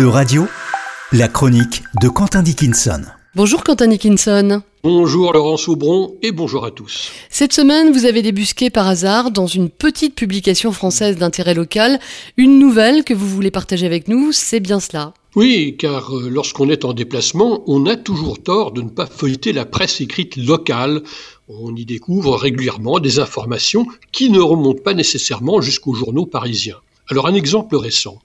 E-Radio, la chronique de Quentin Dickinson. Bonjour Quentin Dickinson. Bonjour Laurence Aubron et bonjour à tous. Cette semaine, vous avez débusqué par hasard dans une petite publication française d'intérêt local une nouvelle que vous voulez partager avec nous, c'est bien cela. Oui, car euh, lorsqu'on est en déplacement, on a toujours tort de ne pas feuilleter la presse écrite locale. On y découvre régulièrement des informations qui ne remontent pas nécessairement jusqu'aux journaux parisiens. Alors un exemple récent.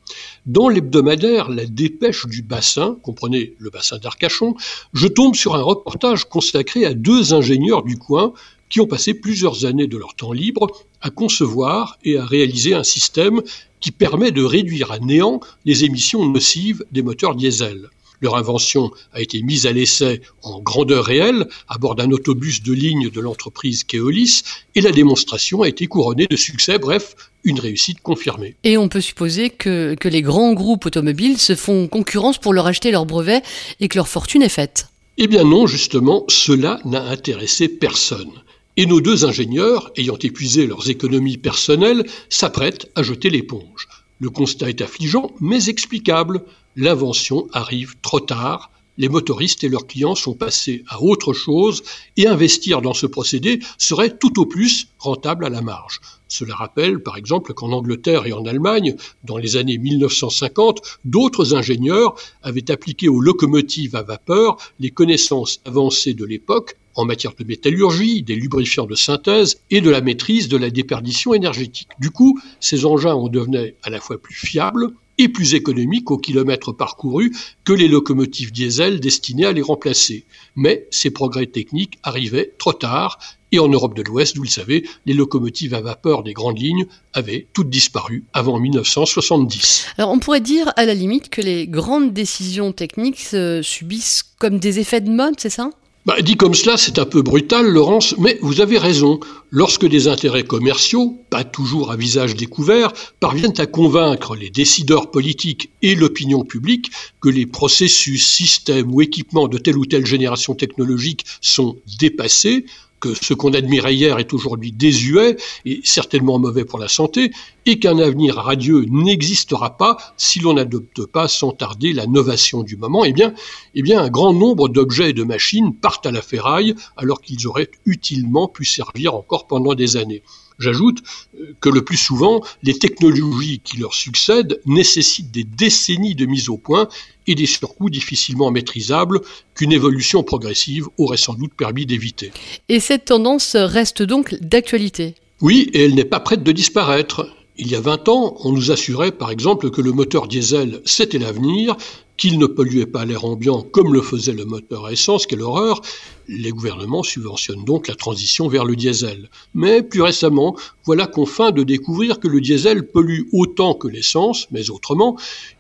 Dans l'hebdomadaire La Dépêche du Bassin, comprenez le bassin d'Arcachon, je tombe sur un reportage consacré à deux ingénieurs du coin qui ont passé plusieurs années de leur temps libre à concevoir et à réaliser un système qui permet de réduire à néant les émissions nocives des moteurs diesel. Leur invention a été mise à l'essai en grandeur réelle à bord d'un autobus de ligne de l'entreprise Keolis et la démonstration a été couronnée de succès, bref, une réussite confirmée. Et on peut supposer que, que les grands groupes automobiles se font concurrence pour leur acheter leurs brevets et que leur fortune est faite. Eh bien non, justement, cela n'a intéressé personne. Et nos deux ingénieurs, ayant épuisé leurs économies personnelles, s'apprêtent à jeter l'éponge. Le constat est affligeant, mais explicable. L'invention arrive trop tard, les motoristes et leurs clients sont passés à autre chose et investir dans ce procédé serait tout au plus rentable à la marge. Cela rappelle par exemple qu'en Angleterre et en Allemagne, dans les années 1950, d'autres ingénieurs avaient appliqué aux locomotives à vapeur les connaissances avancées de l'époque en matière de métallurgie, des lubrifiants de synthèse et de la maîtrise de la déperdition énergétique. Du coup, ces engins en devenaient à la fois plus fiables, et plus économiques au kilomètre parcouru que les locomotives diesel destinées à les remplacer. Mais ces progrès techniques arrivaient trop tard et en Europe de l'Ouest, vous le savez, les locomotives à vapeur des grandes lignes avaient toutes disparu avant 1970. Alors on pourrait dire à la limite que les grandes décisions techniques subissent comme des effets de mode, c'est ça? Bah, dit comme cela, c'est un peu brutal, Laurence, mais vous avez raison. Lorsque des intérêts commerciaux, pas toujours à visage découvert, parviennent à convaincre les décideurs politiques et l'opinion publique que les processus, systèmes ou équipements de telle ou telle génération technologique sont dépassés, que ce qu'on admirait hier est aujourd'hui désuet et certainement mauvais pour la santé, et qu'un avenir radieux n'existera pas si l'on n'adopte pas sans tarder la novation du moment, eh bien, eh bien un grand nombre d'objets et de machines partent à la ferraille alors qu'ils auraient utilement pu servir encore pendant des années. J'ajoute euh, que le plus souvent, les technologies qui leur succèdent nécessitent des décennies de mise au point et des surcoûts difficilement maîtrisables qu'une évolution progressive aurait sans doute permis d'éviter. Et cette tendance reste donc d'actualité Oui, et elle n'est pas prête de disparaître. Il y a 20 ans, on nous assurait par exemple que le moteur diesel, c'était l'avenir, qu'il ne polluait pas l'air ambiant comme le faisait le moteur à essence, quelle horreur. Les gouvernements subventionnent donc la transition vers le diesel. Mais plus récemment, voilà qu'on feint de découvrir que le diesel pollue autant que l'essence, mais autrement,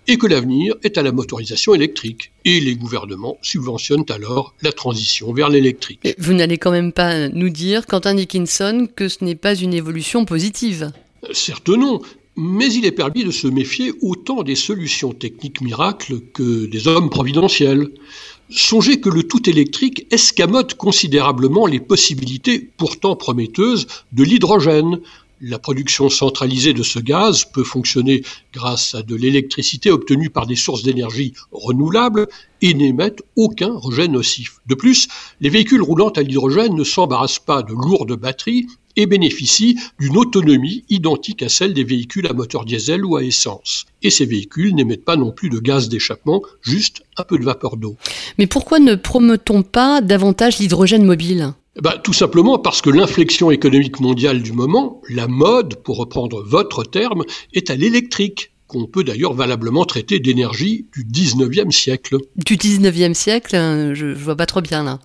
et que l'avenir est à la motorisation électrique. Et les gouvernements subventionnent alors la transition vers l'électrique. Vous n'allez quand même pas nous dire, Quentin Dickinson, que ce n'est pas une évolution positive? Certes non, mais il est permis de se méfier autant des solutions techniques miracles que des hommes providentiels. Songez que le tout électrique escamote considérablement les possibilités pourtant prometteuses de l'hydrogène. La production centralisée de ce gaz peut fonctionner grâce à de l'électricité obtenue par des sources d'énergie renouvelables et n'émettent aucun rejet nocif. De plus, les véhicules roulant à l'hydrogène ne s'embarrassent pas de lourdes batteries et bénéficient d'une autonomie identique à celle des véhicules à moteur diesel ou à essence. Et ces véhicules n'émettent pas non plus de gaz d'échappement, juste un peu de vapeur d'eau. Mais pourquoi ne promeut-on pas davantage l'hydrogène mobile? Bah, tout simplement parce que l'inflexion économique mondiale du moment, la mode, pour reprendre votre terme, est à l'électrique qu'on peut d'ailleurs valablement traiter d'énergie du 19e siècle. Du 19e siècle, hein, je, je vois pas trop bien là.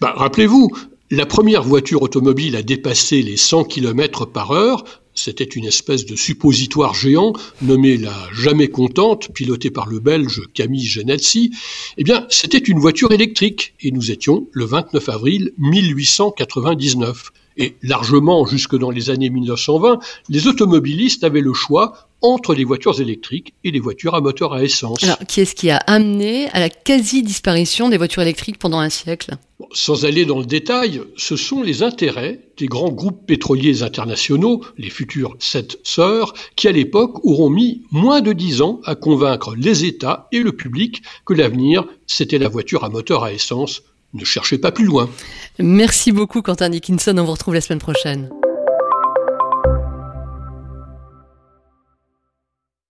Bah, rappelez-vous, la première voiture automobile a dépassé les 100 km par heure. C'était une espèce de suppositoire géant nommé la Jamais Contente, pilotée par le Belge Camille Genetzi. Eh bien, c'était une voiture électrique et nous étions le 29 avril 1899. Et largement jusque dans les années 1920, les automobilistes avaient le choix entre les voitures électriques et les voitures à moteur à essence. Alors, qui est-ce qui a amené à la quasi-disparition des voitures électriques pendant un siècle? Sans aller dans le détail, ce sont les intérêts des grands groupes pétroliers internationaux, les futurs sept sœurs, qui à l'époque auront mis moins de dix ans à convaincre les États et le public que l'avenir, c'était la voiture à moteur à essence. Ne cherchez pas plus loin. Merci beaucoup Quentin Dickinson, on vous retrouve la semaine prochaine.